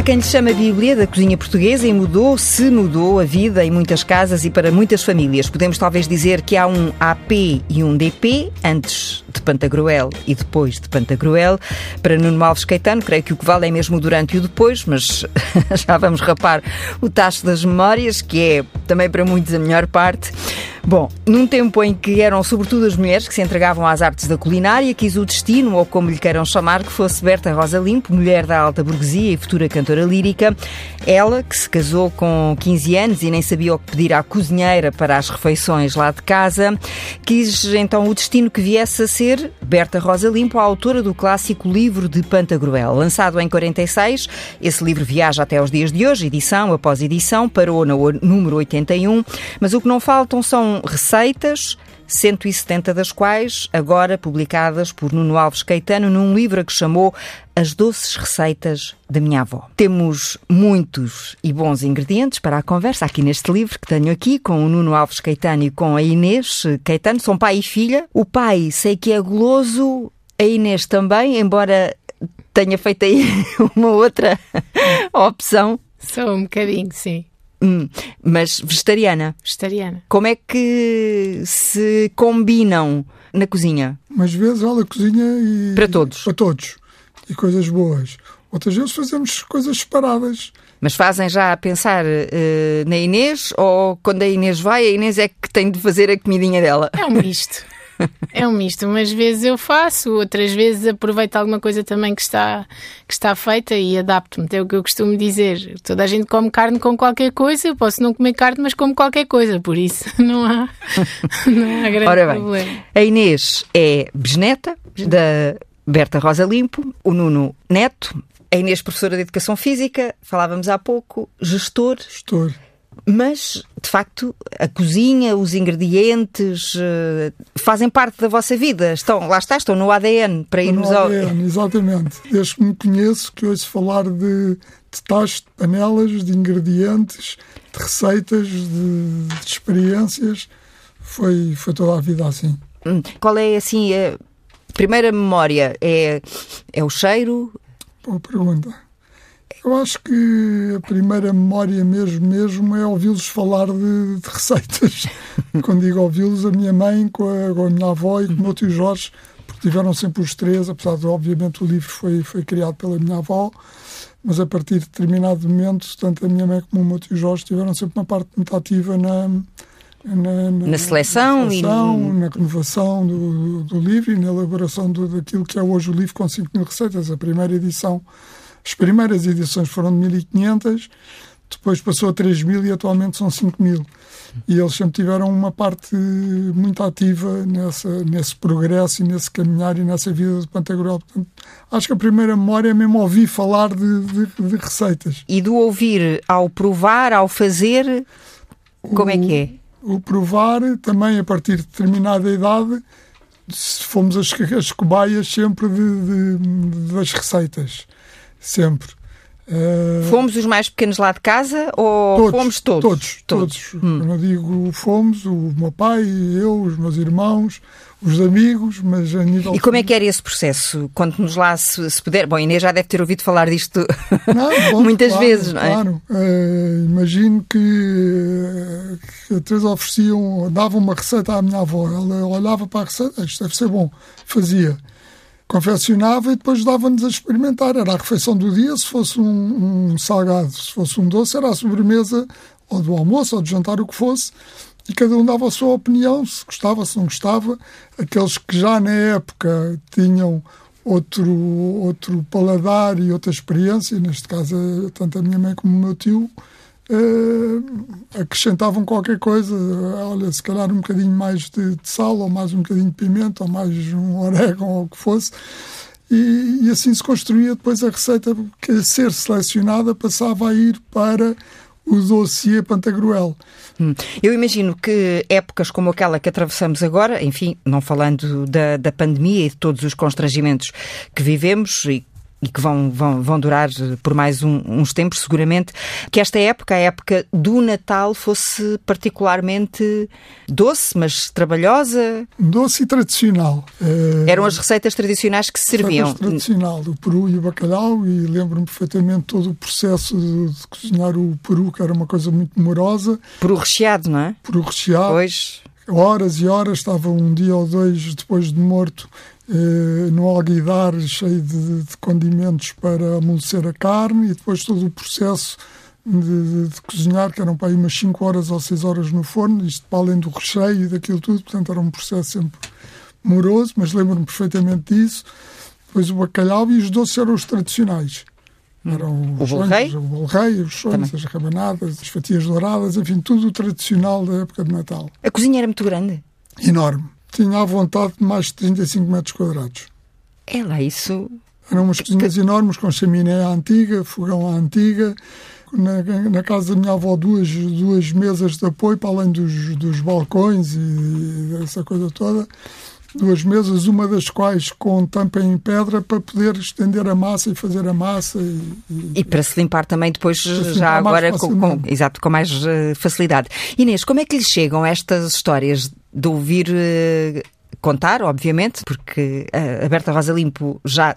Há quem lhe chama Bíblia da cozinha portuguesa e mudou, se mudou a vida em muitas casas e para muitas famílias. Podemos talvez dizer que há um AP e um DP, antes de Pantagruel e depois de Pantagruel. Para Nuno Alves Caetano, creio que o que vale é mesmo durante e o depois, mas já vamos rapar o tacho das memórias, que é também para muitos a melhor parte. Bom, num tempo em que eram sobretudo as mulheres que se entregavam às artes da culinária, quis o destino, ou como lhe queiram chamar, que fosse Berta Rosa Limpo, mulher da alta burguesia e futura cantora lírica. Ela, que se casou com 15 anos e nem sabia o que pedir à cozinheira para as refeições lá de casa, quis então o destino que viesse a ser Berta Rosa Limpo, a autora do clássico livro de Pantagruel. Lançado em 46, esse livro viaja até aos dias de hoje, edição após edição, parou no número 81, mas o que não faltam são receitas, 170 das quais agora publicadas por Nuno Alves Caetano num livro que chamou As Doces Receitas da Minha Avó. Temos muitos e bons ingredientes para a conversa aqui neste livro que tenho aqui com o Nuno Alves Caetano e com a Inês Caetano. São pai e filha. O pai sei que é goloso, a Inês também, embora tenha feito aí uma outra opção. Sou um bocadinho, sim. Hum, mas vegetariana. Vegetariana. Como é que se combinam na cozinha? Umas vezes ela cozinha e. Para todos. Para todos. E coisas boas. Outras vezes fazemos coisas separadas. Mas fazem já a pensar uh, na Inês ou quando a Inês vai, a Inês é que tem de fazer a comidinha dela? É um misto. É um misto. Umas vezes eu faço, outras vezes aproveito alguma coisa também que está, que está feita e adapto-me. É o que eu costumo dizer. Toda a gente come carne com qualquer coisa. Eu posso não comer carne, mas como qualquer coisa. Por isso não há, não há grande Ora bem, problema. A Inês é bisneta da Berta Rosa Limpo, o Nuno Neto, a Inês, professora de Educação Física, falávamos há pouco, gestor. Gestor. Mas, de facto, a cozinha, os ingredientes uh, fazem parte da vossa vida. Estão, lá está, estão no ADN para irmos no ao. ADN, exatamente. Desde que me conheço, que ouço falar de, de tachos, de panelas, de ingredientes, de receitas, de, de experiências, foi, foi toda a vida assim. Hum, qual é, assim, a primeira memória? É, é o cheiro? Boa pergunta. Eu acho que a primeira memória mesmo, mesmo é ouvi-los falar de, de receitas. Quando digo ouvi-los, a minha mãe com a, com a, minha avó e com o meu tio Jorge, porque tiveram sempre os três, apesar de, obviamente, o livro foi, foi criado pela minha avó, mas a partir de determinado momento, tanto a minha mãe como o meu tio Jorge tiveram sempre uma parte muito ativa na, na, na, na seleção, na, seleção, e... na renovação do, do, livro e na elaboração do, daquilo que é hoje o livro com 5 mil receitas. A primeira edição as primeiras edições foram de 1500, depois passou a 3000 e atualmente são 5000. E eles sempre tiveram uma parte muito ativa nessa, nesse progresso e nesse caminhar e nessa vida de Pantagruel. Portanto, acho que a primeira memória é mesmo ouvir falar de, de, de receitas. E do ouvir ao provar, ao fazer, como o, é que é? O provar, também a partir de determinada idade, fomos as, as cobaias sempre de, das receitas sempre. Uh, fomos os mais pequenos lá de casa ou todos, fomos todos? Todos, todos. todos. Hum. Eu digo fomos, o meu pai, eu, os meus irmãos, os amigos, mas a nível. E como é que era esse processo? Conte-nos lá, se, se, puder. Bom, Inês já deve ter ouvido falar disto não, bom, muitas claro, vezes, não é? Claro. Uh, imagino que, que a Teresa ofereciam, dava uma receita à minha avó. Ela olhava para a receita, isto deve ser bom. Fazia confeccionava e depois dava-nos a experimentar. Era a refeição do dia, se fosse um, um, salgado, se fosse um doce, era a sobremesa, ou do almoço, ou do jantar, o que fosse. E cada um dava a sua opinião, se gostava, se não gostava. Aqueles que já na época tinham outro, outro paladar e outra experiência, neste caso, tanto a minha mãe como o meu tio, uh, acrescentavam qualquer coisa, olha, se calhar um bocadinho mais de, de, sal, ou mais um bocadinho de pimenta, ou mais um orégano, ou o que fosse. E, e assim se construía depois a receita que, a ser selecionada, passava a ir para o dossiê Pantagruel. Hum. Eu imagino que épocas como aquela que atravessamos agora, enfim, não falando da, da pandemia e de todos os constrangimentos que vivemos e e que vão, vão, vão durar por mais um, uns tempos, seguramente, que esta época, a época do Natal, fosse particularmente doce, mas trabalhosa. Doce e tradicional. É... Eram as receitas tradicionais que se serviam. tradicional, o peru e o bacalhau, e lembro-me perfeitamente todo o processo de, de, cozinhar o peru, que era uma coisa muito demorosa. Peru recheado, não é? Peru recheado. Pois. Horas e horas, estava um dia ou dois depois de morto eh, no alguidar cheio de, de, condimentos para amolecer a carne e depois todo o processo de, de, de cozinhar, que eram para aí umas 5 horas ou 6 horas no forno, isto para além do recheio e daquilo tudo, portanto era um processo sempre moroso, mas lembro-me perfeitamente disso. Depois o bacalhau e os doces eram os tradicionais. Hum. Eram o sonhos, o bolreio, os sonhos, as rabanadas, as fatias douradas, enfim, tudo o tradicional da época de Natal. A cozinha era muito grande? Enorme tinha à vontade mais de 35 metros quadrados. É lá isso. Eram umas cozinhas que... enormes, com chaminé antiga, fogão à antiga. Na, na, casa da minha avó, duas, duas mesas de apoio, para além dos, dos balcões e essa coisa toda. Duas mesas, uma das quais com tampa em pedra para poder estender a massa e fazer a massa. E, e, e para se limpar também depois, já agora, com, com, exato, com mais uh, facilidade. Inês, como é que lhe chegam estas histórias de ouvir uh, contar, obviamente, porque a Berta Rosa Limpo já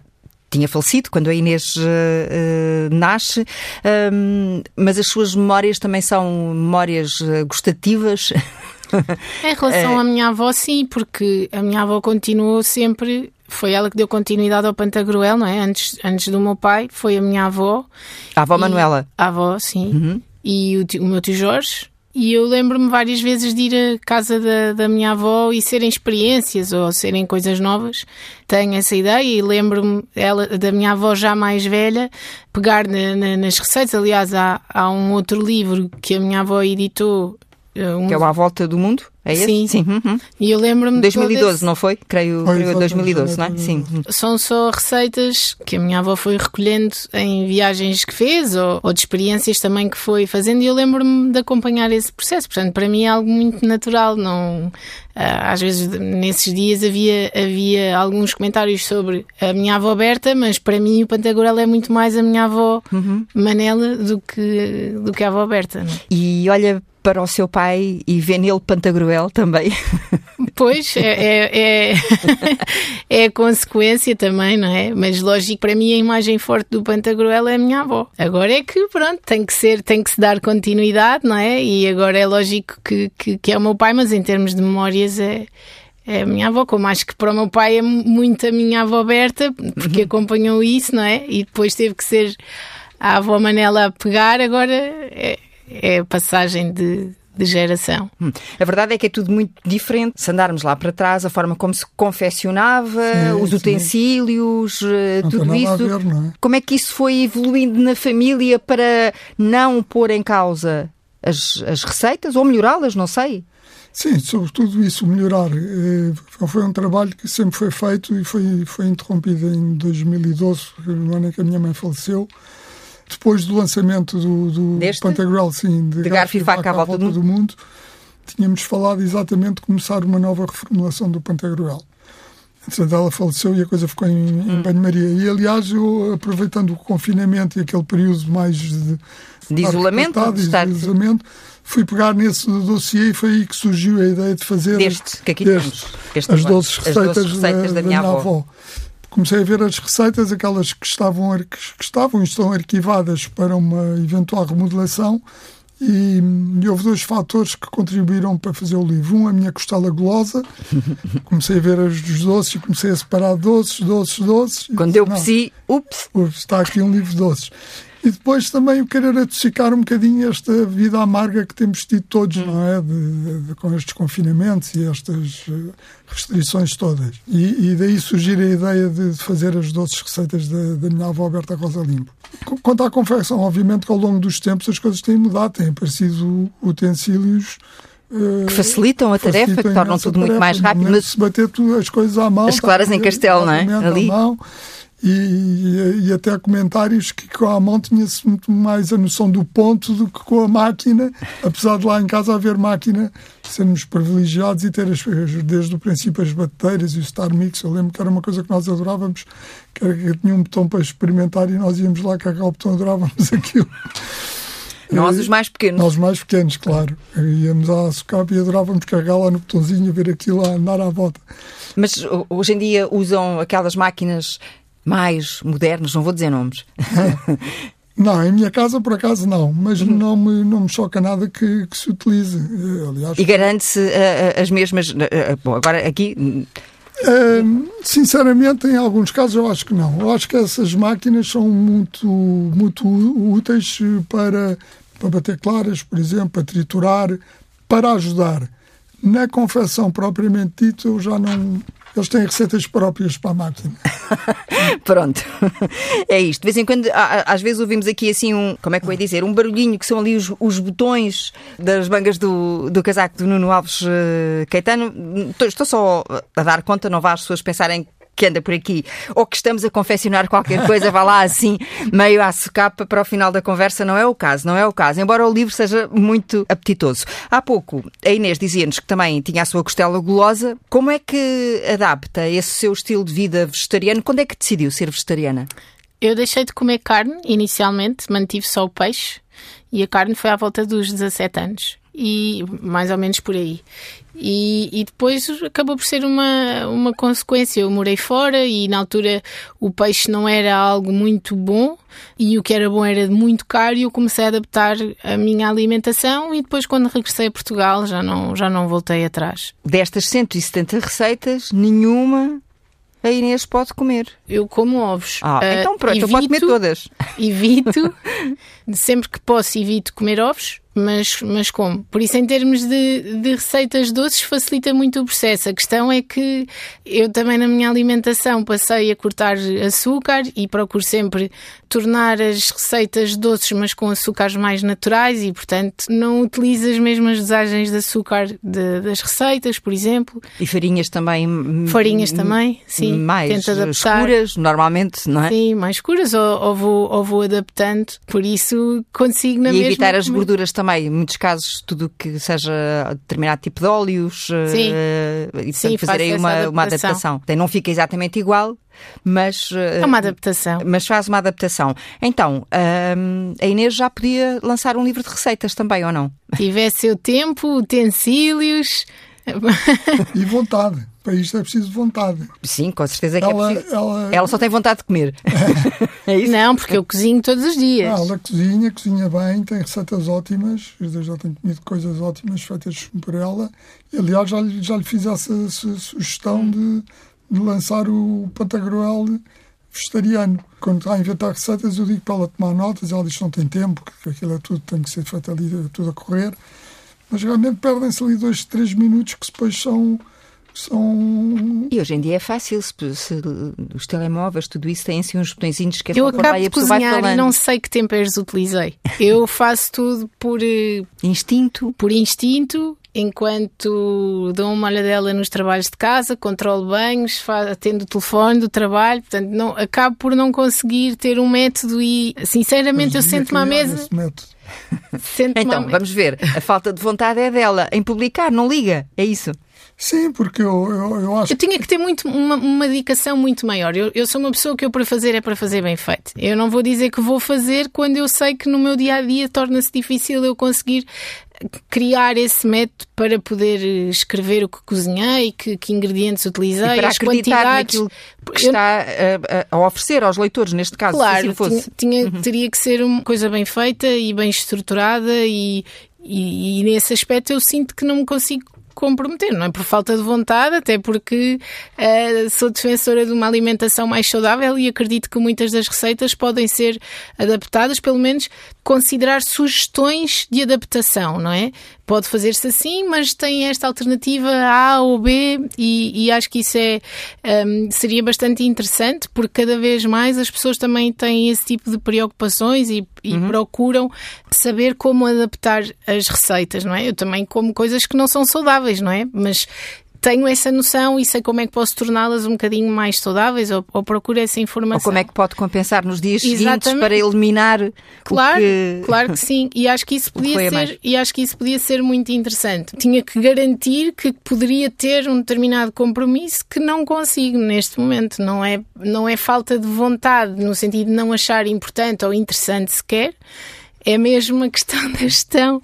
tinha falecido quando a Inês uh, uh, nasce, um, mas as suas memórias também são memórias gustativas. em relação à minha avó, sim, porque a minha avó continuou sempre. Foi ela que deu continuidade ao Pantagruel, não é? Antes, antes do meu pai, foi a minha avó. A avó e, Manuela? A avó, sim. Uhum. E o, o meu tio Jorge, e eu lembro-me várias vezes de ir à casa da, da minha avó e serem experiências ou serem coisas novas. Tenho essa ideia e lembro-me da minha avó já mais velha pegar na, na, nas receitas. Aliás, há, há um outro livro que a minha avó editou eh, um... Que é o Volta do Mundo? É esse? Sim. Sim. Uhum. E eu lembro-me 2012, esse... não foi? Creio, foi, creio 2012, não é? Sim. São só receitas que a minha avó foi recolhendo em viagens que fez ou, ou de experiências também que foi fazendo e eu lembro-me de acompanhar esse processo. Portanto, para mim é algo muito natural. Não, ah, às vezes nesses dias havia, havia alguns comentários sobre a minha avó Berta, mas para mim o Pantagorel é muito mais a minha avó uhum. Manela do que, do que a avó Berta. Não? É? E olha para o seu pai e vê nele Pantagruel também. Pois, é, é, é, é, a consequência também, não é? Mas lógico, para mim a imagem forte do Pantagruel é a minha avó. Agora é que, pronto, tem que ser, tem que se dar continuidade, não é? E agora é lógico que, que, que é o meu pai, mas em termos de memórias é, é a minha avó, como acho que para o meu pai é muito a minha avó Berta, porque uhum. acompanhou isso, não é? E depois teve que ser a avó Manela a pegar, agora é, é a passagem de, de geração. Hum. A verdade é que é tudo muito diferente. Se andarmos lá para trás, a forma como se confeccionava, sim, os utensílios, sim. Eh, tudo isso. Ver, é? Como é que isso foi evoluindo na família para não pôr em causa as, as receitas ou melhorá-las, não sei? Sim, sobretudo isso, melhorar. Eh, foi um trabalho que sempre foi feito e foi, foi interrompido em 2012, no ano em que a minha mãe faleceu depois do lançamento do, do Pantagruel, sim, de, de Garfo e Faca à volta, do, do, mundo, tínhamos falado exatamente de começar uma nova reformulação do Pantagruel. Entretanto, ela faleceu e a coisa ficou em, hum. em banho-maria. E, aliás, eu, aproveitando o confinamento e aquele período mais de, de isolamento, de, estar... de isolamento, fui pegar nesse dossiê e foi aí que surgiu a ideia de fazer deste, que aqui deste, as, 12 receitas, as 12 receitas da, da, minha, avó. avó comecei a ver as receitas, aquelas que estavam, que estavam e estão arquivadas para uma eventual remodelação, e, e, houve dois fatores que contribuíram para fazer o livro. Um, a minha costela golosa. Comecei a ver os doces e comecei a separar doces, doces, doces. Quando eu percebi, ups. ups! Está aqui um livro de doces. E depois também eu querer adocicar um bocadinho esta vida amarga que temos tido todos, não é? De, de, com estes confinamentos e estas eh, restrições todas. E, e daí surgir a ideia de fazer as doces receitas da, da minha avó Berta Rosa Limpo. Quanto à confecção, obviamente que ao longo dos tempos as coisas têm mudado, têm aparecido utensílios eh, que facilitam a tarefa, que tornam tudo tarefa, muito mais rápido. Mas se bater tudo, as coisas à mão. As claras em castelo, não é? Ali. À mão, e, e, até comentários que com a mão tinha-se muito mais a noção do ponto do que com a máquina, apesar de lá em casa haver máquina, sermos privilegiados e ter as, desde o princípio as bateiras e o Star Mix. Eu lembro que era uma coisa que nós adorávamos, que, era, que tinha um botão para experimentar e nós íamos lá carregar o botão, adorávamos aquilo. Nós, os mais pequenos. Nós, os mais pequenos, claro. Íamos à SOCAP e adorávamos carregar lá no botãozinho, ver aquilo a andar à volta. Mas hoje em dia usam aquelas máquinas mais modernos, não vou dizer nomes. Não, em minha casa por acaso não, mas uhum. não, me, não me choca nada que, que se utilize. Eh, aliás, e garante-se uh, as mesmas. Uh, bom, agora aqui. Uh, sinceramente, em alguns casos eu acho que não. Eu acho que essas máquinas são muito, muito úteis para, para bater claras, por exemplo, para triturar, para ajudar. Na confecção propriamente dita, eu já não, eles têm receitas próprias para a máquina. Pronto, é isto. De vez em quando, às vezes ouvimos aqui assim um, como é que eu ia dizer, um barulhinho que são ali os, os botões das mangas do, do casaco do Nuno Alves uh, Caetano. Estou só a dar conta, não vá as pessoas pensarem que anda por aqui, ou que estamos a confeccionar qualquer coisa, vá lá assim, meio à socapa para o final da conversa, não é o caso, não é o caso, embora o livro seja muito apetitoso. Há pouco, a Inês dizia-nos que também tinha a sua costela gulosa. Como é que adapta esse seu estilo de vida vegetariano? Quando é que decidiu ser vegetariana? Eu deixei de comer carne inicialmente, mantive só o peixe e a carne foi à volta dos 17 anos e mais ou menos por aí. E, e, depois acabou por ser uma, uma consequência. Eu morei fora e na altura o peixe não era algo muito bom e o que era bom era muito caro e eu comecei a adaptar a minha alimentação e depois quando regressei a Portugal já não, já não voltei atrás. Destas 170 receitas, nenhuma a Inês pode comer. Eu como ovos. Ah, uh, então pronto, evito, eu posso comer todas. Evito, sempre que posso, evito comer ovos mas, mas como? Por isso, em termos de, de receitas doces, facilita muito o processo. A questão é que eu também na minha alimentação passei a cortar açúcar e procuro sempre tornar as receitas doces, mas com açúcares mais naturais e, portanto, não utilizo as mesmas dosagens de açúcar de, das receitas, por exemplo. E farinhas também? Farinhas também, sim. Mais escuras, normalmente, não é? Sim, mais escuras, ou, ou, vou, ou vou adaptando. Por isso, consigo na e mesma... E evitar as gorduras também em muitos casos, tudo que seja determinado tipo de óleos Sim. Uh, e Sim, fazer aí uma adaptação. uma adaptação. Não fica exatamente igual, mas. Eh, é uma adaptação. Mas faz uma adaptação. Então, a Inês já podia lançar um livro de receitas também, ou não? Tivesse o tempo, utensílios. e vontade. Para isto é preciso vontade. Sim, com certeza que é ela, é preciso. Ela... ela só tem vontade de comer. É. é isso? Não, porque eu cozinho todos os dias. Ah, ela cozinha, cozinha bem, tem receitas ótimas. Eu já tenho comido coisas ótimas feitas por ela. E, aliás, já, já lhe fiz essa, essa sugestão de, de lançar o Pantagruel vegetariano. Quando está a inventar receitas, eu digo para ela tomar notas. Ela diz que não tem tempo, que aquilo é tudo, tem que ser feito ali, tudo a correr. Mas realmente perdem-se ali dois, três minutos que depois são são. E hoje em dia é fácil, se, se os telemóveis, tudo isso tem assim uns botõezinhos que é Eu acabo de cozinhar e não sei que temperos utilizei. Eu faço tudo por eh, instinto. Por instinto, enquanto dou uma olhadela nos trabalhos de casa, controlo banhos, atendo o telefone do trabalho, portanto, não, acabo por não conseguir ter um método e, sinceramente, Mas eu sento-me à mesa. então, vamos ver. A falta de vontade é dela em publicar, não liga, é isso. Sim, porque eu, eu, eu acho. Eu tinha que ter muito, uma, uma dedicação muito maior. Eu, eu sou uma pessoa que eu para fazer é para fazer bem feito. Eu não vou dizer que vou fazer quando eu sei que no meu dia a dia torna-se difícil eu conseguir criar esse método para poder escrever o que cozinhei, que, que ingredientes utilizei, e para as quantidades que está a, a, oferecer aos leitores, neste caso, claro, se assim fosse. Tinha, uhum. teria que ser uma coisa bem feita e bem estruturada e, e, e, nesse aspecto eu sinto que não me consigo comprometer, não é por falta de vontade, até porque uh, sou defensora de uma alimentação mais saudável e acredito que muitas das receitas podem ser adaptadas, pelo menos considerar sugestões de adaptação, não é? Pode fazer-se assim, mas tem esta alternativa A ou B e, e acho que isso é, um, seria bastante interessante porque cada vez mais as pessoas também têm esse tipo de preocupações e, e uhum. procuram saber como adaptar as receitas, não é? Eu também como coisas que não são saudáveis, não é? Mas tenho essa noção e sei como é que posso torná-las um bocadinho mais saudáveis ou, ou procuro essa informação. Ou como é que pode compensar nos dias Exatamente. seguintes para eliminar Claro, que... claro que sim. E acho que isso podia ser, e acho que isso podia ser muito interessante. Tinha que garantir que poderia ter um determinado compromisso que não consigo neste momento. Não é, não é falta de vontade no sentido de não achar importante ou interessante sequer é mesmo uma questão da gestão,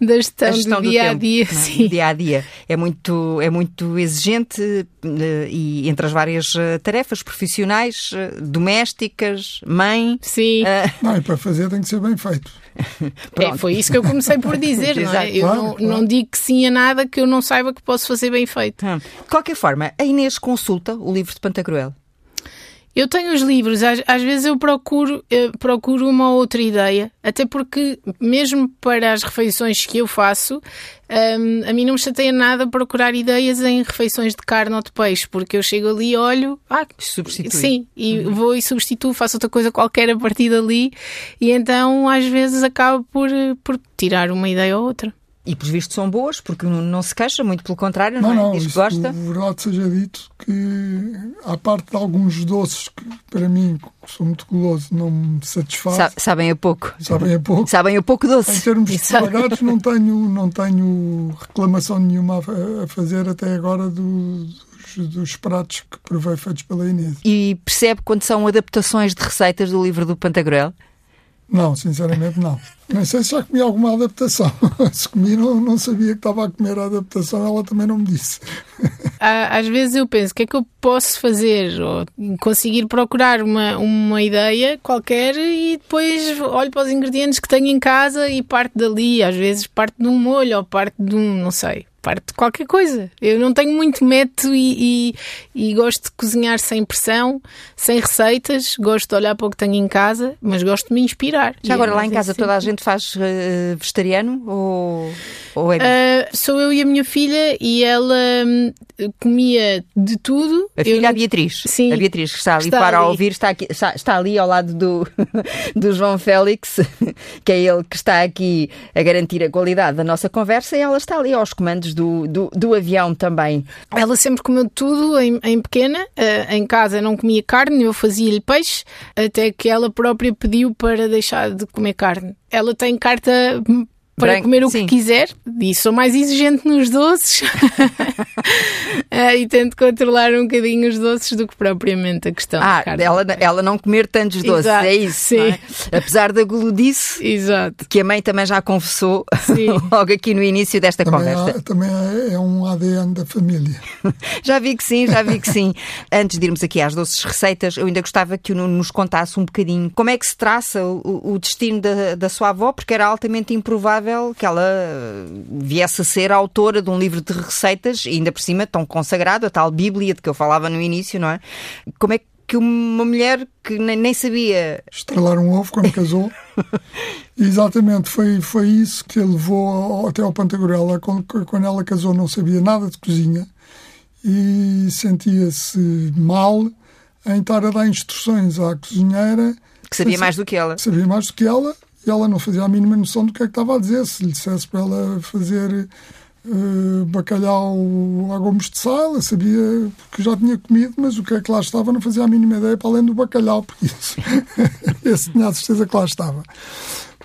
da gestão, gestão do, dia a dia. Tempo, é? dia a dia. É muito, é muito exigente eh, e entre as várias eh, tarefas profissionais, eh, domésticas, mãe. Sim. Uh... Não, e para fazer tem que ser bem feito. é, foi isso que eu comecei por dizer, não é? Eu claro, não, claro. não, digo que sim a nada que eu não saiba que posso fazer bem feito. Hum. De qualquer forma, a Inês consulta o livro de Pantagruel. Eu tenho os livros, às, às vezes eu procuro, eu procuro uma outra ideia, até porque, mesmo para as refeições que eu faço, um, a mim não me chateia nada procurar ideias em refeições de carne ou de peixe, porque eu chego ali, olho, ah, substitui. Sim, e uhum. vou e substituo, faço outra coisa qualquer a partir dali, e então às vezes acabo por, por tirar uma ideia ou outra. E por visto são boas, porque não se queixa, muito pelo contrário, não, não, é? Diz que gosta. verdade seja dito que, à parte de alguns doces que, para mim, que sou muito guloso, não me satisfaz. Sa sabem a pouco. Sabem a pouco. sabem a pouco doce. Em termos de salgados, não tenho, não tenho reclamação nenhuma a, fazer até agora do, dos, dos, pratos que provei feitos pela Inês. E percebe quando são adaptações de receitas do livro do Pantagruel? Não, sinceramente não. Nem sei se já comi alguma adaptação. se comi, não, não sabia que estava a comer a adaptação, ela também não me disse. Às vezes eu penso, o que é que eu posso fazer? Ou conseguir procurar uma, uma ideia qualquer e depois olho para os ingredientes que tenho em casa e parte dali. Às vezes parte de um molho ou parte de um, não sei, parte de qualquer coisa. Eu não tenho muito método e, e, e, gosto de cozinhar sem pressão, sem receitas, gosto de olhar para o que tenho em casa, mas gosto de me inspirar. Já agora, é lá em casa, toda a gente faz uh, vegetariano ou, ou é... Uh, sou eu e a minha filha e ela hum, comia de tudo. A filha, eu... a Beatriz. Sim. A Beatriz, que está ali está para ali. ouvir, está, aqui, está, está ali ao lado do, do João Félix, que é ele que está aqui a garantir a qualidade da nossa conversa e ela está ali aos comandos do, do, do avião também. Ela sempre comeu tudo em, em pequena. Uh, em casa não comia carne, eu fazia-lhe peixe, até que ela própria pediu para deixar de comer carne. Ela tem carta para Branco, comer o sim. que quiser e sou mais exigente nos doces. Uh, e tento controlar um bocadinho os doces do que propriamente a questão ah, ela, ela não comer tantos doces, Exato, é isso é? Apesar da guludice Exato. que a mãe também já confessou logo aqui no início desta também conversa. há, também é um ADN da família. Já vi que sim, já vi que sim. Antes de irmos aqui às doces receitas eu ainda gostava que o Nuno nos contasse um bocadinho como é que se traça o, o destino da, da sua avó, porque era altamente improvável que ela viesse a ser autora de um livro de receitas, ainda por cima tão consagrado, a tal Bíblia de que eu falava no início, não é? Como é que uma mulher que nem, sabia. Estrelar um ovo quando casou. Exatamente, foi, foi isso que levou até ao. Quando, quando ela casou, não sabia nada de cozinha e sentia-se mal em estar a dar instruções à cozinheira. Que sabia mais do que ela. Sabia mais do que ela ela não fazia a mínima noção do que é que estava a dizer. Se lhe dissesse para ela fazer uh, bacalhau a gomos de sal, ela sabia porque já tinha comido, mas o que é que lá estava não fazia a mínima ideia para além do bacalhau, porque isso, esse tinha a certeza que lá estava.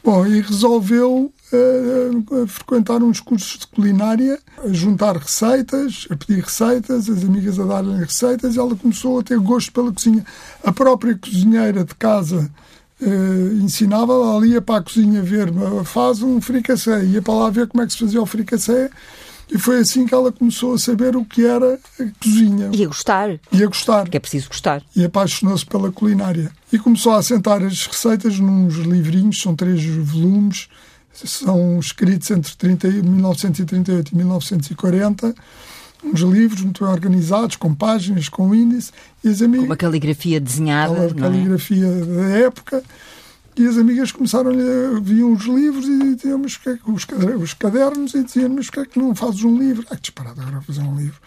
Bom, e resolveu uh, frequentar uns cursos de culinária, a juntar receitas, a pedir receitas, as amigas a darem receitas, e ela começou a ter gosto pela cozinha. A própria cozinheira de casa Uh, ensinava, ela ia para a cozinha ver, faz um fricassé, ia para lá ver como é que se fazia o fricassé e foi assim que ela começou a saber o que era a cozinha. E a gostar. E a gostar. Que é preciso gostar. E apaixonou-se pela culinária. E começou a assentar as receitas nos livrinhos, são três volumes, são escritos entre 30, 1938 e 1940 uns livros muito bem organizados, com páginas, com índice. E as amigas, com uma caligrafia desenhada. Uma é? caligrafia é? da época. E as amigas começaram a viam os livros e diziam que é que, os, os cadernos e diziam mas porquê é que não fazes um livro? Ah, que disparado agora fazer um livro.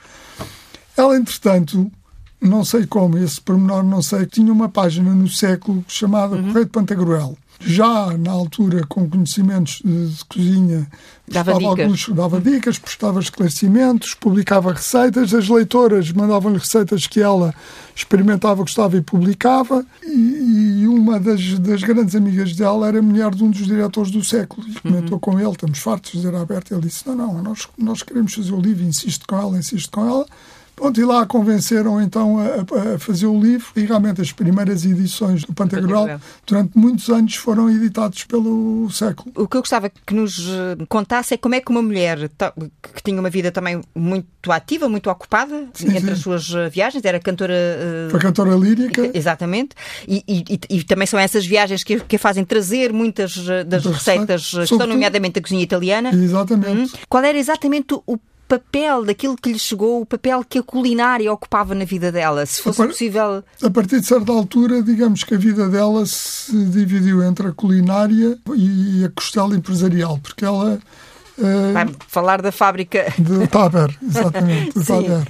Ela, entretanto, não sei como, esse pormenor não sei, tinha uma página no século chamada uhum. Correio de Pantagruel. já na altura com conhecimentos de, de cozinha, dava dicas. Alguns, dava dicas, prestava esclarecimentos, publicava receitas, as leitoras mandavam-lhe receitas que ela experimentava, gostava e publicava, e, e uma das, das, grandes amigas dela era mulher de um dos diretores do século, e comentou uhum. com ele, estamos fartos de dizer aberto, ele disse, não, não, nós, nós queremos fazer o livro, insisto com ela, insisto com ela, Pronto, e lá convenceram então a, a, fazer o livro e realmente as primeiras edições do Pantagruel durante muitos anos foram editados pelo século. O que eu gostava que nos eh, contasse é como é que uma mulher que tinha uma vida também muito ativa, muito ocupada sim, entre sim. as suas eh, viagens, era cantora... Uh... Foi cantora lírica. Exatamente. E, e, e, também são essas viagens que, que a fazem trazer muitas das receitas que estão nomeadamente a cozinha italiana. Exatamente. Hum. Qual era exatamente o papel daquilo que lhe chegou, o papel que a culinária ocupava na vida dela, se fosse a par... possível. A partir de certa altura, digamos que a vida dela se dividiu entre a culinária e a costela empresarial, porque ela. Uh, Vai falar da fábrica. De Taber, exatamente. De Taber.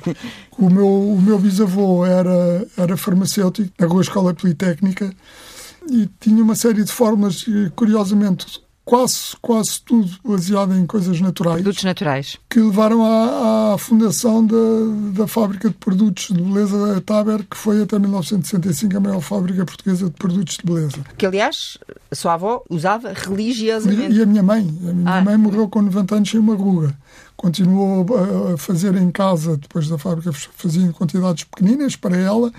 O, meu, o meu bisavô era, era farmacêutico na Rua Escola Politécnica e tinha uma série de fórmulas, curiosamente, quase, quase tudo baseado em coisas naturais. Produtos naturais. Que levaram à, à fundação da, da fábrica de produtos de beleza da Taber, que foi até 1965 a maior fábrica portuguesa de produtos de beleza. Que, aliás, a sua avó usava religiosamente. E a minha mãe. A minha ah. mãe morreu com 90 anos sem uma ruga. Continuou a fazer em casa, depois da fábrica, fazia em quantidades pequeninas para ela,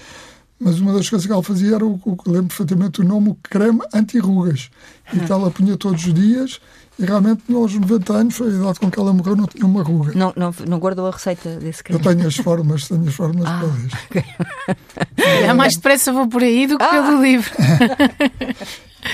mas uma das coisas que ela fazia era, o, o lembro perfeitamente o nome, o creme anti-rugas. E que ela punha todos os dias e realmente aos 90 anos, foi a idade com que ela morreu, não tinha uma ruga. Não, não, não guardou a receita desse creme? Eu tenho as formas, tenho as formas ah, para isso. Okay. É mais depressa vou por aí do que ah. pelo livro.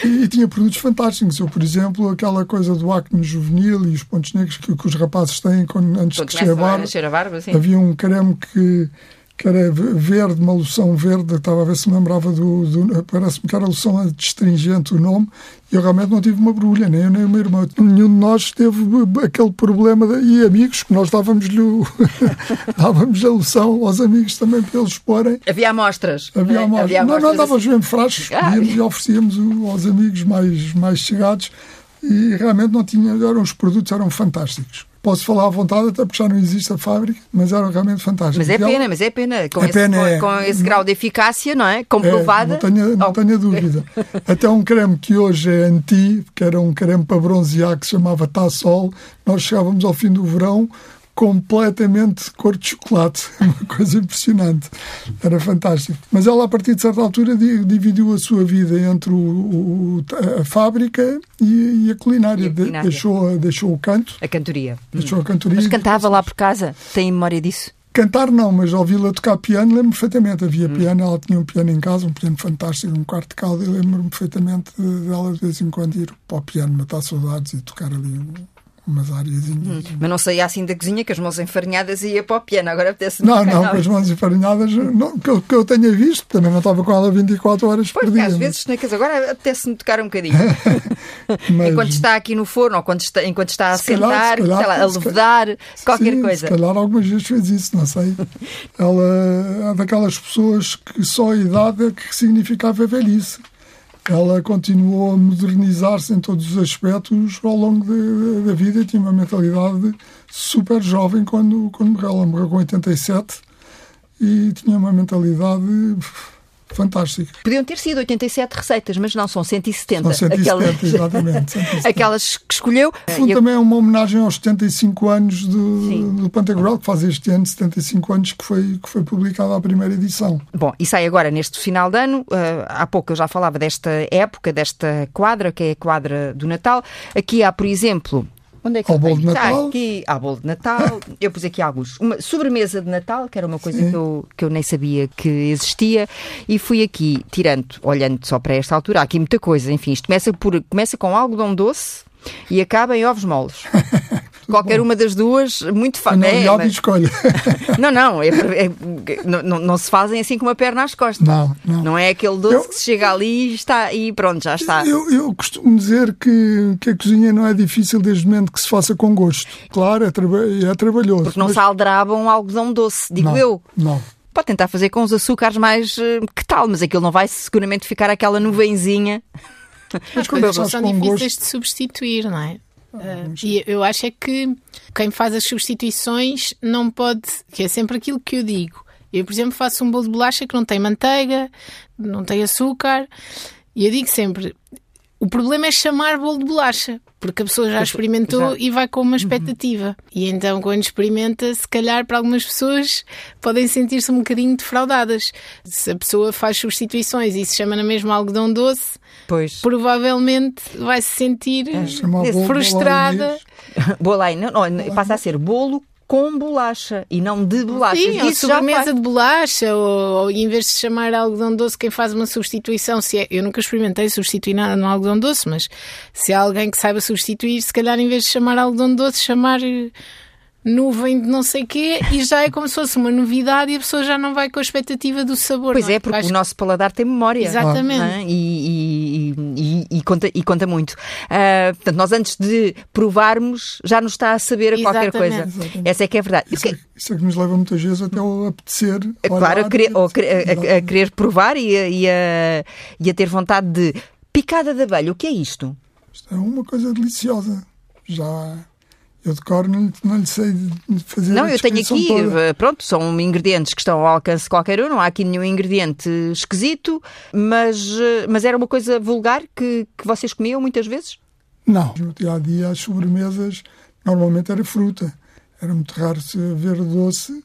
E, e, tinha produtos fantásticos. Eu, por exemplo, aquela coisa do acne juvenil e os pontos negros que, que os rapazes têm quando, antes de crescer a barba. A barba havia um creme que que era verde, uma loção verde, estava a ver se me lembrava do. do Parece-me que era loção adstringente o nome, e eu realmente não tive uma brulha, nem eu nem o meu irmão. Nenhum de nós teve aquele problema, de, e amigos, que nós dávamos-lhe dávamos a loção aos amigos também para eles porem. Havia amostras. Havia amostras. Havia amostras não, não, dávamos assim. mesmo frascos, ah. e oferecíamos aos amigos mais, mais chegados, e realmente não tinha, eram, os produtos eram fantásticos posso falar à vontade, até porque já não existe a fábrica, mas era realmente fantástico. Mas é pena, mas é pena. Com, é esse, pena, com, é, com esse grau de eficácia, não é? Comprovada. É, não tenho, não oh. tenho dúvida. até um creme que hoje é anti, que era um creme para bronzear que se chamava Tassol, nós chegávamos ao fim do verão completamente cor de chocolate. Uma coisa impressionante. Era fantástico. Mas ela, a partir de certa altura, dividiu a sua vida entre o, o, a fábrica e, e, a culinária. E a culinária. deixou, deixou o canto. A cantoria. Deixou a cantoria. Mas cantava lá por casa? Tem memória disso? Cantar não, mas ouvi-la tocar piano, lembro-me perfeitamente. Havia hum. piano, ela tinha um piano em casa, um piano fantástico, um quarto de caldo, e lembro-me perfeitamente dela de vez em quando ir para o piano, matar saudades e tocar ali umas áreas. Hum, mas não saía assim da cozinha com as mãos enfarinhadas e ia para o piano. Agora apetece Não, não, com as mãos enfarinhadas, não, que, eu, que eu tenha visto, também não estava com ela 24 horas pois, por dia. Às vezes, mas... agora apetece-me tocar um bocadinho. mas... Enquanto está aqui no forno ou quando está, enquanto está a sentar, calhar, lá, a levedar, qualquer sim, coisa. Se calhar algumas vezes fez isso, não sei. ela é daquelas pessoas que só a idade é que significava velhice ela continuou a modernizar-se em todos os aspectos ao longo da vida e tinha uma mentalidade super jovem quando, quando morreu. Ela morreu com 87 e tinha uma mentalidade fantástico. Podiam ter sido 87 receitas, mas não, são 170. São 170, aquelas... exatamente. 170. aquelas que escolheu. No fundo, Eu... também é uma homenagem aos 75 anos do, do Pantagruel, que faz este ano 75 anos que foi, que foi publicada a primeira edição. Bom, e sai agora neste final de ano. Uh, há pouco eu já falava desta época, desta quadra, que é a quadra do Natal. Aqui há, por exemplo, Onde é que Ao bolo de Natal. Está aqui, há bolo de Natal. eu pus aqui alguns. Uma sobremesa de Natal, que era uma coisa que eu, que eu nem sabia que existia. E fui aqui, tirando, olhando só para esta altura, há aqui muita coisa. Enfim, isto começa, por, começa com algodão doce e acaba em ovos moles. Qualquer uma das duas, muito fácil. Não, é, mas... escolha. não, não, é, é, não, não, se fazem assim com uma perna às costas. Não, não. Não é aquele doce eu, que se chega ali e, está, e pronto, já está. Eu, eu costumo dizer que, que a cozinha não é difícil desde o momento que se faça com gosto. Claro, é, traba é trabalhoso. Porque não mas... se aldraba um algodão doce, digo não, eu. Não. Pode tentar fazer com os açúcares mais. Eh, que tal? Mas aquilo não vai seguramente ficar aquela nuvenzinha. As coisas são difíceis de substituir, não é? Uh, e eu acho é que quem faz as substituições não pode, que é sempre aquilo que eu digo. Eu, por exemplo, faço um bolo de bolacha que não tem manteiga, não tem açúcar, e eu digo sempre: o problema é chamar bolo de bolacha, porque a pessoa já experimentou Exato. e vai com uma expectativa. E então, quando experimenta, se calhar para algumas pessoas podem sentir-se um bocadinho defraudadas. Se a pessoa faz substituições e se chama na mesma algodão doce, pois. provavelmente vai se sentir é, frustrada. Bolai, não, não, passa a ser bolo com bolacha e não de bolacha. Sim, ou sobremesa de bolacha, ou, ou, em vez de chamar algodão doce, quem faz uma substituição, se é, eu nunca experimentei substituir nada no algodão doce, mas se há alguém que saiba substituir, se calhar em vez de chamar algodão doce, chamar nuvem de não sei quê e já é como se fosse uma novidade e a pessoa já não vai com a expectativa do sabor. Pois é, é, porque o nosso paladar tem memória. Exatamente. É? E, e, e, e, conta, e conta muito. Uh, portanto, nós antes de provarmos já nos está a saber a qualquer coisa. Exatamente. Essa é que é verdade. Isso, é, isso é que nos leva muitas vezes até ao apetecer. É claro, a querer, a, a, a querer provar e a, e, a, e a ter vontade de. Picada de abelha, o que é isto? Isto é uma coisa deliciosa. Já eu de cor não, não lhe sei fazer Não, eu tenho aqui, toda. Eh, pronto, são ingredientes que estão ao alcance de qualquer um, não há aqui nenhum ingrediente esquisito, mas, eh, mas era uma coisa vulgar que, que vocês comiam muitas vezes? Não, no dia a dia as sobremesas normalmente era fruta. Era muito raro ver doce,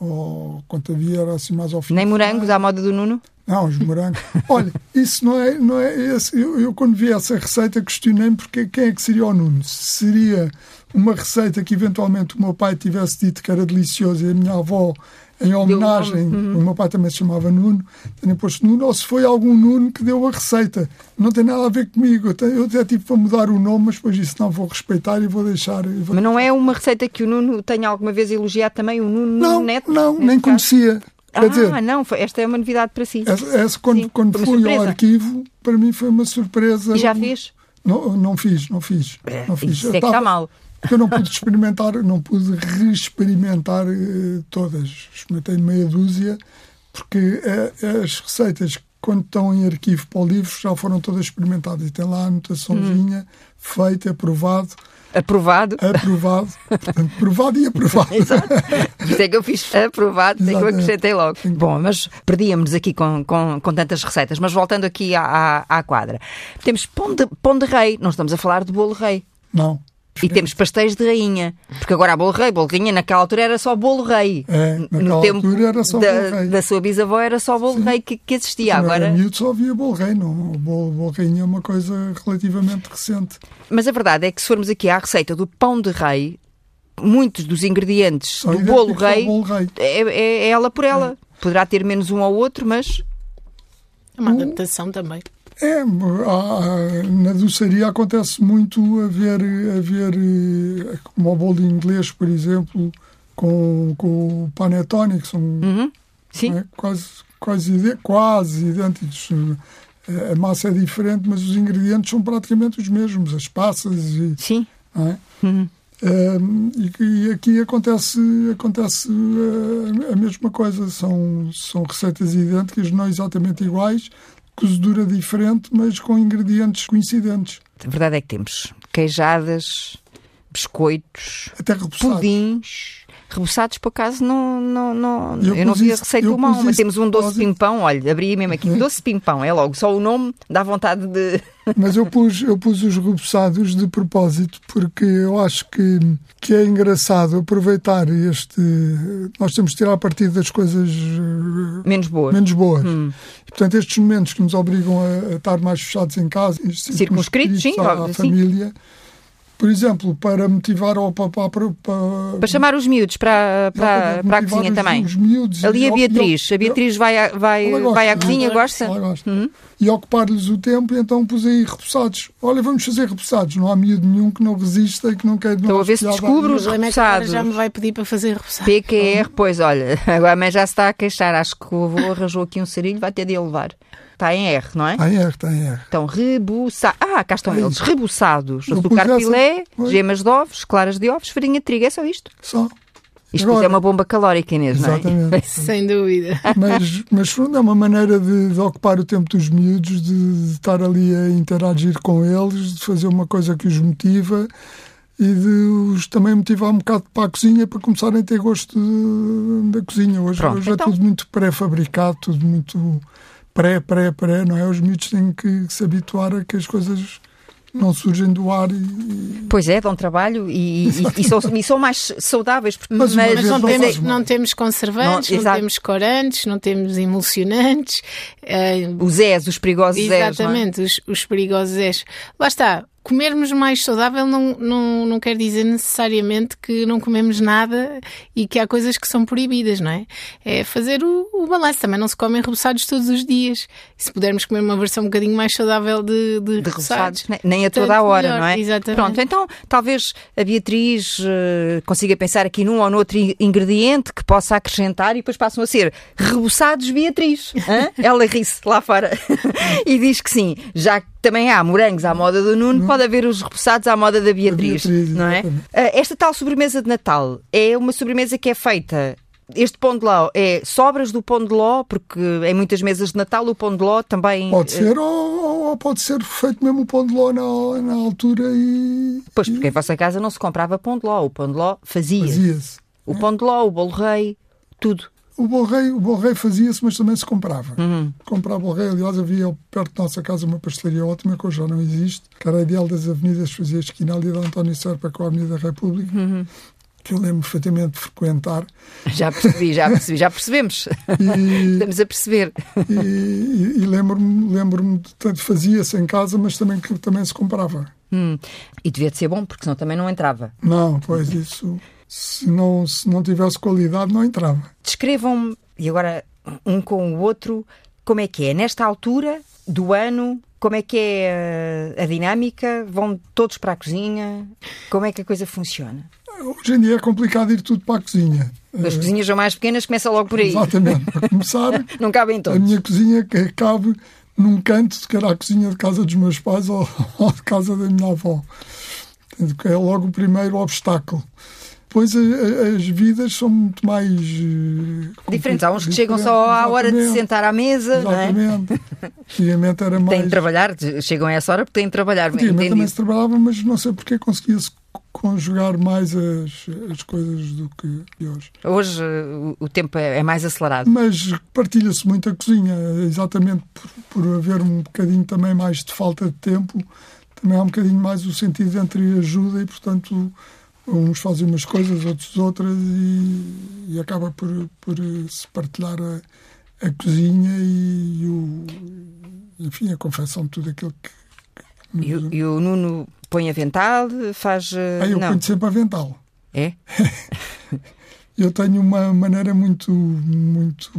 ou havia era assim mais fim. Nem morangos à moda do Nuno? Não, os morangos. Olha, isso não é, não é esse. Eu, eu quando vi essa receita questionei-me porque quem é que seria o Nuno? Seria uma receita que eventualmente o meu pai tivesse dito que era deliciosa e a minha avó, em homenagem, uhum. o meu pai também se chamava Nuno, tenha posto Nuno, ou se foi algum Nuno que deu a receita. Não tem nada a ver comigo. Eu até tive para mudar o nome, mas depois disse não, vou respeitar e vou deixar. Vou... Mas não é uma receita que o Nuno tenha alguma vez elogiado também, o Nuno não, Neto? Não, nem caso? conhecia. Quer ah, dizer, não, esta é uma novidade para si. Essa, essa quando, Sim, quando fui surpresa. ao arquivo, para mim foi uma surpresa. E já fez? Não, não fiz, não fiz. É, não fiz. Isso é que está mal. Porque eu não pude experimentar, não pude reexperimentar uh, todas. Experimentei meia dúzia, porque uh, as receitas, quando estão em arquivo para o livro, já foram todas experimentadas. E tem lá a anotaçãozinha hum. feita, aprovado. Aprovado. Aprovado. Portanto, provado e aprovado. Exato. Isso é que eu fiz aprovado, é que eu acrescentei logo. Bom, mas perdíamos aqui com, com, com tantas receitas. Mas voltando aqui à, à, à quadra. Temos pão de, pão de rei. Não estamos a falar de bolo rei. Não. E temos pastéis de rainha. Porque agora há bolo rei, bolo rainha, naquela altura era só bolo rei. É, no tempo era só da, bolo rei. da sua bisavó era só bolo Sim. rei que, que existia. Quando agora era miúdo só havia bolo rei, não. O bolo, bolo rainha é uma coisa relativamente recente. Mas a verdade é que se formos aqui à receita do pão de rei, muitos dos ingredientes Só do bolo rei, bolo rei. É, é, é, ela por ela. É. Poderá ter menos um ou outro, mas. É uma adaptação também. É, na doçaria acontece muito haver, haver eh, o bolo inglês, por exemplo, com, com o panetone, que são uhum. é, quase, quase, quase idênticos. A massa é diferente, mas os ingredientes são praticamente os mesmos, as passas e. Sim. É? Uhum. Um, e, e, aqui acontece, acontece a, a mesma coisa, são, são receitas idênticas, não exatamente iguais, cozedura diferente, mas com ingredientes coincidentes. A verdade é que temos queijadas, biscoitos, Até pudins. Reboçados, por acaso, não, não, não, eu, eu não vi a receita mal, mas temos um doce pimpão, olha, abri mesmo aqui, doce pimpão, é logo, só o nome dá vontade de... Mas eu pus, eu pus os reboçados de propósito, porque eu acho que, que é engraçado aproveitar este... Nós temos de tirar partido das coisas... Eh, menos boas. Menos boas. Hum. E, portanto, estes momentos que nos obrigam a, a estar mais fechados em casa, circunscritos, sim, à, à família... Sim por exemplo, para motivar ou para, para, para, para chamar os miúdos para, para, para a cozinha os, também. Os miúdos Ali a Beatriz. a Beatriz vai, à, vai, gosta, vai à cozinha, gosta? gosta. Uhum. E ocupar-lhes o tempo, e então pus aí repousados. Olha, vamos fazer repousados. Não há miúdo nenhum que não resista e que não queira. Estou a ver se descubro os repousados. Já me vai pedir para fazer repousados. PQR, pois olha, agora a mãe já se está a queixar. Acho que o avô arranjou aqui um sarilho, vai ter de levar. Está em R, não é? Está em R, está em R. Então, rebuçados. Ah, cá estão eles. Rebuçados. Açúcar pilé, gemas de ovos, claras de ovos, farinha de trigo. É só isto? Só. Isto Agora, é uma bomba calórica, Inês, não é? Exatamente. Sem dúvida. Mas, mas é uma maneira de, de, ocupar o tempo dos miúdos, de, de, estar ali a interagir com eles, de fazer uma coisa que os motiva e de os também motivar um bocado para a cozinha para começarem a ter gosto de, da cozinha. Hoje, Pronto, hoje é então... é tudo muito pré-fabricado, tudo muito pré, pré, pré, não é? Os miúdos têm que se habituar a que as coisas não surgem do ar e... Pois é, dão trabalho e, e, e, são, e são mais saudáveis. Porque, mas, mas, mas não, temos, não, temos, conservantes, não, não temos corantes, não temos emulsionantes. Uh, os Zés, os perigosos Zés. É? Exatamente, é? os, os perigosos Zés. Lá está, comermos mais saudável não, não, não quer dizer necessariamente que não comemos nada e que há coisas que são proibidas, não é? É fazer o, o balanço. Também não se comem reboçados todos os dias. E se pudermos comer uma versão um bocadinho mais saudável de, de, de reboçados, nem a toda a hora, melhor. não é? Exatamente. Pronto, então talvez a Beatriz uh, consiga pensar aqui num ou noutro ingrediente que possa acrescentar e depois passam a ser reboçados Beatriz. Ela ri-se lá fora e diz que sim, já que também há morangos à moda do Nuno, pode haver os repousados à moda da Beatriz, Beatriz não é? Ah, esta tal sobremesa de Natal é uma sobremesa que é feita este pão de ló é sobras do pão de ló, porque em muitas mesas de Natal o pão de ló também. Pode ser, eh, ou, ou pode ser feito mesmo o pão de ló na, na altura e. Pois, porque em vossa casa não se comprava pão de ló, o pão de ló fazia-se. Fazia o pão de ló, o bolo rei, tudo. O bom rei, o bom rei fazia-se, mas também se comprava. Uhum. Comprava o rei. Aliás, havia perto da nossa casa uma pastelaria ótima, que hoje já não existe, que era ideal das avenidas, fazia esquina ali da António Serpa com a Avenida da República. Uhum. Que eu lembro perfeitamente de frequentar. Já percebi, já percebi, já percebemos. E, Estamos a perceber. E, e, e lembro-me, lembro-me de fazia-se em casa, mas também que também se comprava. Hum. E devia de ser bom, porque senão também não entrava. Não, pois isso se não, se não tivesse qualidade, não entrava. Descrevam-me, e agora um com o outro, como é que é? Nesta altura do ano, como é que é a, a dinâmica? Vão todos para a cozinha? Como é que a coisa funciona? Hoje em dia é complicado ir tudo para a cozinha. As cozinhas são mais pequenas, começa logo por aí. Exatamente. Para começar, não cabem todos. A minha cozinha cabe num canto, que era a cozinha de casa dos meus pais ou, ou de casa da minha avó. É logo o primeiro obstáculo. Pois as vidas são muito mais uh, diferentes. Há uns que chegam só à hora de sentar à mesa. Exatamente. É? Antigamente era mais. Têm de trabalhar, chegam a essa hora porque têm de trabalhar. Antigamente também se trabalhava, mas não sei porque conseguia-se conjugar mais as, as coisas do que hoje. Hoje o tempo é, é mais acelerado. Mas partilha-se muito a cozinha, exatamente por, por haver um bocadinho também mais de falta de tempo, também há um bocadinho mais o sentido entre ajuda e, portanto uns fazem umas coisas, outros outras, e, e acaba por, por se partilhar a, a cozinha e, o, enfim, a confecção de tudo aquilo que. que e, o, e, o Nuno põe avental, faz. Ah, eu não. ponho sempre avental. É? eu tenho uma maneira muito, muito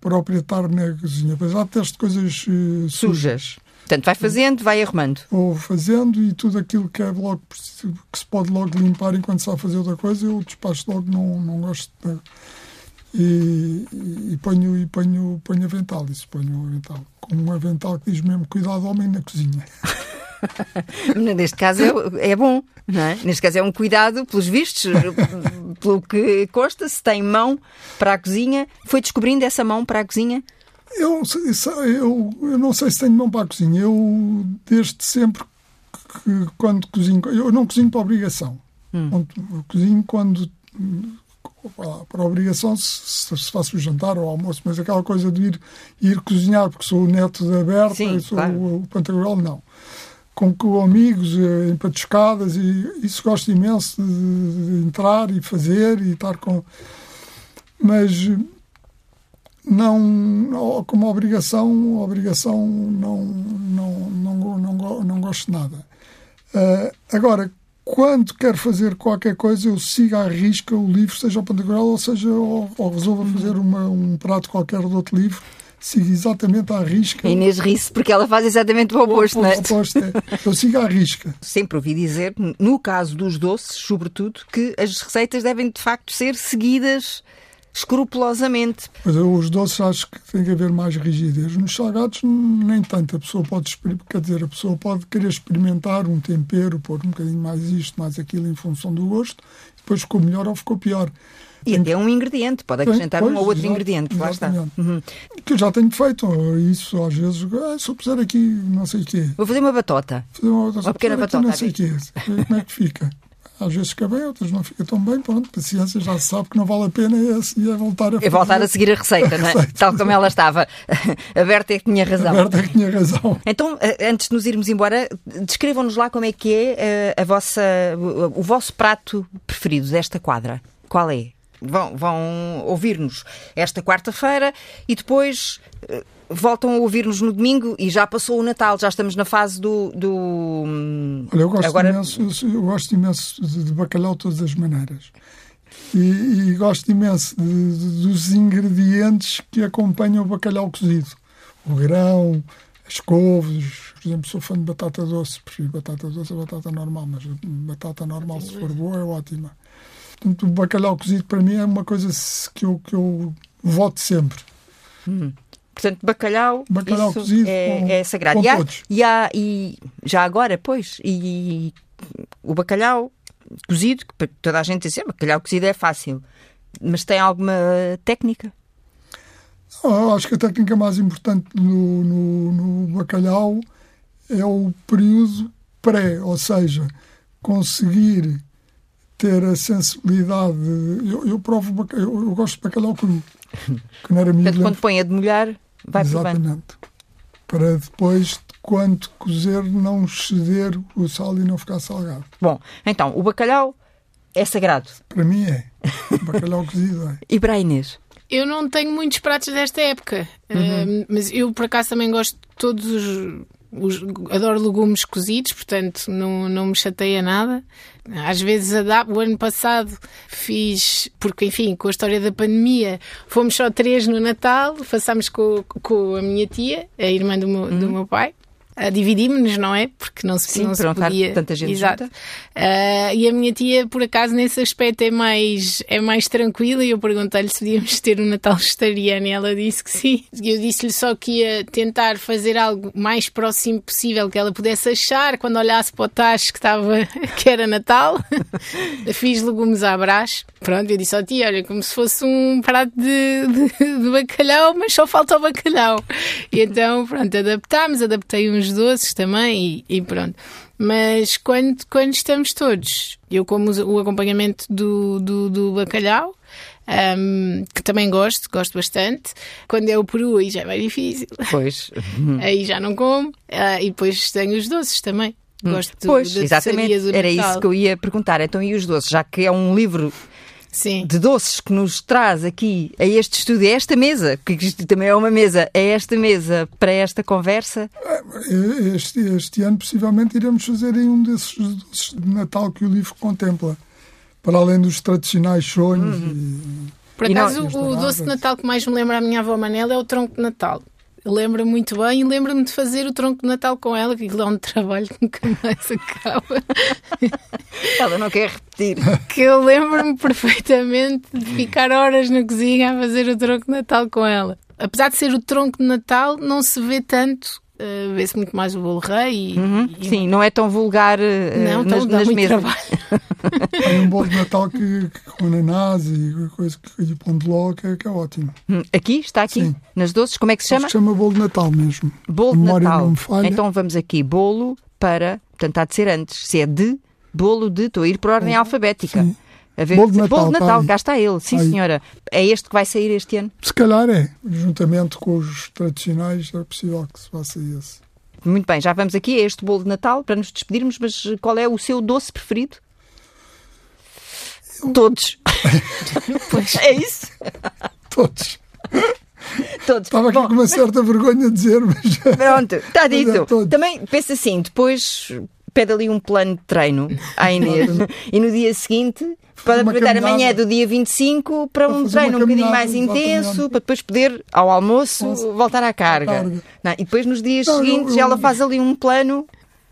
própria de estar na cozinha, apesar de ter coisas uh, sujas. sujas. Portanto, vai fazendo, vai arrumando. Vou fazendo e tudo aquilo que é logo que se pode logo limpar enquanto está a fazer outra coisa, eu despacho logo, não, não gosto de. E, e, ponho, e ponho, ponho avental, isso ponho avental. Com um avental que diz mesmo cuidado homem na cozinha. Neste caso é, é, bom, não é? Neste caso é um cuidado, pelos vistos, pelo que consta, se tem mão para a cozinha. Foi descobrindo essa mão para a cozinha? Eu, eu, eu não sei se tenho mão para a cozinha. Eu, desde sempre que, quando cozinho, eu não cozinho para obrigação. Hum. Eu cozinho quando para obrigação se, se faço o jantar ou o almoço, mas aquela coisa de ir, ir cozinhar porque sou o neto da Berta, Sim, sou claro. o, o Pantagruel, não. Com, com amigos, eh, em patuscadas, e isso gosto imenso de, de entrar e fazer e estar com. Mas não como obrigação obrigação não não não não, não gosto nada uh, agora quando quero fazer qualquer coisa eu sigo à risca o livro seja o Pantagruel ou seja ou, ou resolva fazer uma, um prato qualquer de outro livro sigo exatamente à risca. A Inês ri-se porque ela faz exatamente o oposto, não é? O oposto é. Eu sigo à risca. Sempre ouvi dizer, no caso dos doces, sobretudo, que as receitas devem de facto ser seguidas escrupulosamente. Mas eu, os doces acho que tem que haver mais rigidez. Nos salgados, nem tanto. A pessoa pode, quer dizer, a pessoa pode querer experimentar um tempero, pôr um bocadinho mais isto, mais aquilo, em função do gosto. Depois ficou melhor ou ficou pior. E até um ingrediente, pode acrescentar pois, um ou outro exato, ingrediente, lá está. Uhum. Que eu já tenho feito isso às vezes. Ah, se eu puser aqui não sei o quê. Vou fazer uma batota. Fazer uma, uma pequena batota. Não sei o quê. Como é que fica? Às vezes fica bem, outras não fica tão bem. Pronto, paciência, já se sabe que não vale a pena e é, é voltar a É voltar a seguir a receita, a não é? Receita. Tal como ela estava. A Berta é que tinha razão. A Berta é que tinha razão. Então, antes de nos irmos embora, descrevam-nos lá como é que é a vossa, o vosso prato preferido desta quadra. Qual é? Vão, vão ouvir-nos esta quarta-feira e depois uh, voltam a ouvir-nos no domingo e já passou o Natal, já estamos na fase do. do... Olha, eu gosto, Agora... imenso, eu gosto imenso de bacalhau de todas as maneiras. E, e gosto imenso de, de, dos ingredientes que acompanham o bacalhau cozido. O grão, as couves, por exemplo, sou fã de batata doce, prefiro batata doce a batata normal, mas batata normal, se for boa, é ótima. Portanto, o bacalhau cozido para mim é uma coisa que eu, que eu voto sempre. Hum. Portanto, bacalhau, bacalhau cozido é, com, é sagrado. Com e, há, todos. e, há, e já agora, pois, e o bacalhau cozido, que toda a gente diz, é, bacalhau cozido é fácil, mas tem alguma técnica? Acho que a técnica mais importante no, no, no bacalhau é o período pré, ou seja, conseguir ter a sensibilidade. Eu, eu provo bacalhau, eu, eu, gosto de bacalhau cru. Que não era Portanto, quando põe a demolhar, vai Exatamente. Para depois, quando cozer, não ceder o sal e não ficar salgado. Bom, então, o bacalhau é sagrado. Para mim é. O bacalhau cozido é. E para a Inês? Eu não tenho muitos pratos desta época, uhum. uh, mas eu por acaso também gosto de todos os os, adoro legumes cozidos, portanto não, não me chateia nada. Às vezes adapto. O ano passado fiz, porque enfim, com a história da pandemia, fomos só três no Natal, passámos com, com a minha tia, a irmã do meu, do meu pai. Uh, dividimos-nos, não é? Porque não se, Sim, não se podia. tanta gente Exato. Uh, e a minha tia, por acaso, nesse aspecto é mais, é mais tranquila e eu perguntei-lhe se podíamos ter um Natal vegetariano e ela disse que sim. Eu disse-lhe só que ia tentar fazer algo mais próximo possível que ela pudesse achar quando olhasse para o tacho que, estava, que era Natal. Fiz legumes à brás. Pronto, eu disse ao tia, olha, como se fosse um prato de, de, de bacalhau, mas só falta o bacalhau. E então, pronto, adaptámos, adaptei uns doces também e, e, pronto. Mas quando, quando estamos todos, eu como o acompanhamento do, do, do bacalhau, um, que também gosto, gosto bastante. Quando é o peru, aí já é mais difícil. Pois. aí já não como. Uh, e depois tenho os doces também. Hum. Gosto pois, exatamente. Era isso que eu ia perguntar. Então, e os doces? Já que é um livro Sim. de doces que nos traz aqui a este estúdio, a esta mesa, porque isto também é uma mesa, a esta mesa para esta conversa? Este, este ano, possivelmente, iremos fazer um desses doces de Natal que o livro contempla, para além dos tradicionais sonhos. Uhum. E... Por acaso, não, o doce de Natal que mais me lembra a minha avó Manela é o tronco de Natal lembra muito bem e lembra-me de fazer o tronco de Natal com ela, que é um trabalho que nunca mais acaba. Ela não quer repetir. Que eu lembro-me perfeitamente de ficar horas na cozinha a fazer o tronco de Natal com ela. Apesar de ser o tronco de Natal, não se vê tanto Uh, vê-se muito mais o bolo rei. E, uhum, e... Sim, não é tão vulgar uh, não, nas, nas mesas. Tem um bolo de Natal que, que com ananás e coisa e pão de ló que, é, que é ótimo. Hum, aqui? Está aqui? Sim. Nas doces? Como é que se chama? Se chama bolo de Natal mesmo. Bolo de Natal. Então vamos aqui. Bolo para. Portanto, há de ser antes. Se é de, bolo de. Estou a ir por ordem é. alfabética. Sim. A ver, bolo de Natal, bolo de Natal tá cá está ele, sim aí. senhora. É este que vai sair este ano? Se calhar é. Juntamente com os tradicionais, é possível que se faça esse. Muito bem, já vamos aqui a este bolo de Natal para nos despedirmos, mas qual é o seu doce preferido? Todos. pois. É isso? Todos. Todos. Estava aqui Bom, com uma certa mas... vergonha de dizer, mas. Pronto, está dito. É Também pensa assim, depois pede ali um plano de treino à Inês e no dia seguinte pode aproveitar amanhã do dia 25 para um treino um bocadinho mais intenso, para depois poder, ao almoço, voltar à carga. carga. Não, e depois nos dias não, seguintes eu, eu... ela faz ali um plano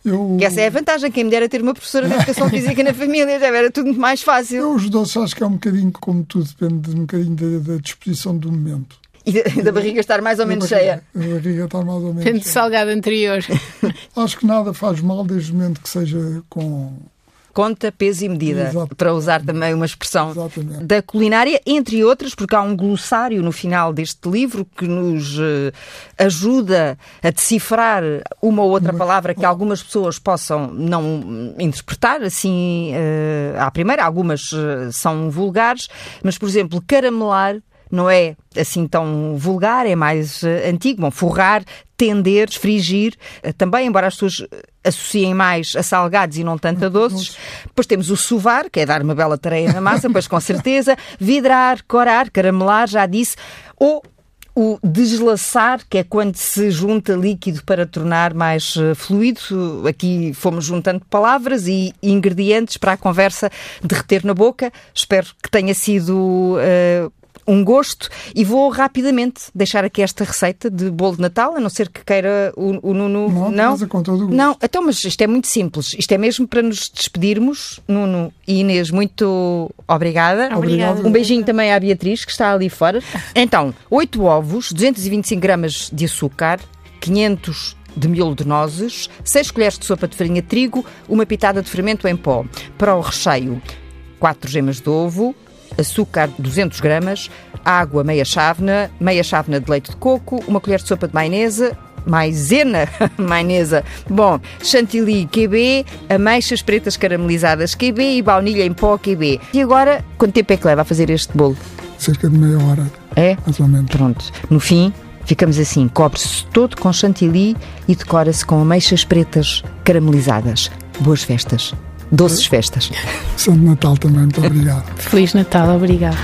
Eu, Que essa é a vantagem. Quem me dera ter uma professora de educação física na família já era tudo muito mais fácil. eu os doces acho que é um bocadinho como tudo, depende de um bocadinho da, da disposição do momento. E da, da barriga estar mais ou menos Da barriga- cheia. A barriga está mais ou menos Depende do cheia. salgado anterior. Acho que nada faz mal desde o momento que seja com. Conta, peso e medida. Para usar também uma expressão Exatamente. da culinária, entre outras, porque há um glossário no final deste livro que nos eh, ajuda a decifrar uma ou outra palavra que algumas pessoas possam não interpretar assim eh, à primeira. Algumas eh, são vulgares, mas, por exemplo, caramelar não é assim tão vulgar, é mais eh, antigo. Bom, forrar, tender, frigir, eh, também, embora as pessoas eh, associem mais a salgados e não tanto a doces. Depois temos o sovar, que é dar uma bela tareia na massa, pois com certeza. Vidrar, corar, caramelar, já disse. Ou o deslaçar, que é quando se junta líquido para tornar mais fluido. Aqui fomos juntando palavras e ingredientes para a conversa derreter na boca. Espero que tenha sido eh, um gosto e vou rapidamente deixar aqui esta receita de bolo de Natal, a não ser que queira o, o Nuno. Não, não? é. Não, então, mas isto é muito simples. Isto é mesmo para nos despedirmos. Nuno e Inês, muito obrigada. Obrigada. Um beijinho também à Beatriz, que está ali fora. Então, 8 ovos, 225 gramas de açúcar, 500 de miolo de nozes, 6 colheres de sopa de farinha de trigo, uma pitada de fermento em pó. Para o recheio, 4 gemas de ovo, açúcar 200 gramas, água meia chávena, meia chávena de leite de coco, uma colher de sopa de maionese, maisena, maionesa, bom, chantilly QB, ameixas pretas caramelizadas QB e baunilha em pó QB. E agora, quanto tempo é que leva a fazer este bolo? Cerca de meia hora, É? mais ou menos. Pronto. No fim, ficamos assim, cobre-se todo com chantilly e decora-se com ameixas pretas caramelizadas. Boas festas. Doces festas. Santo Natal também, muito obrigado. Feliz Natal, obrigada.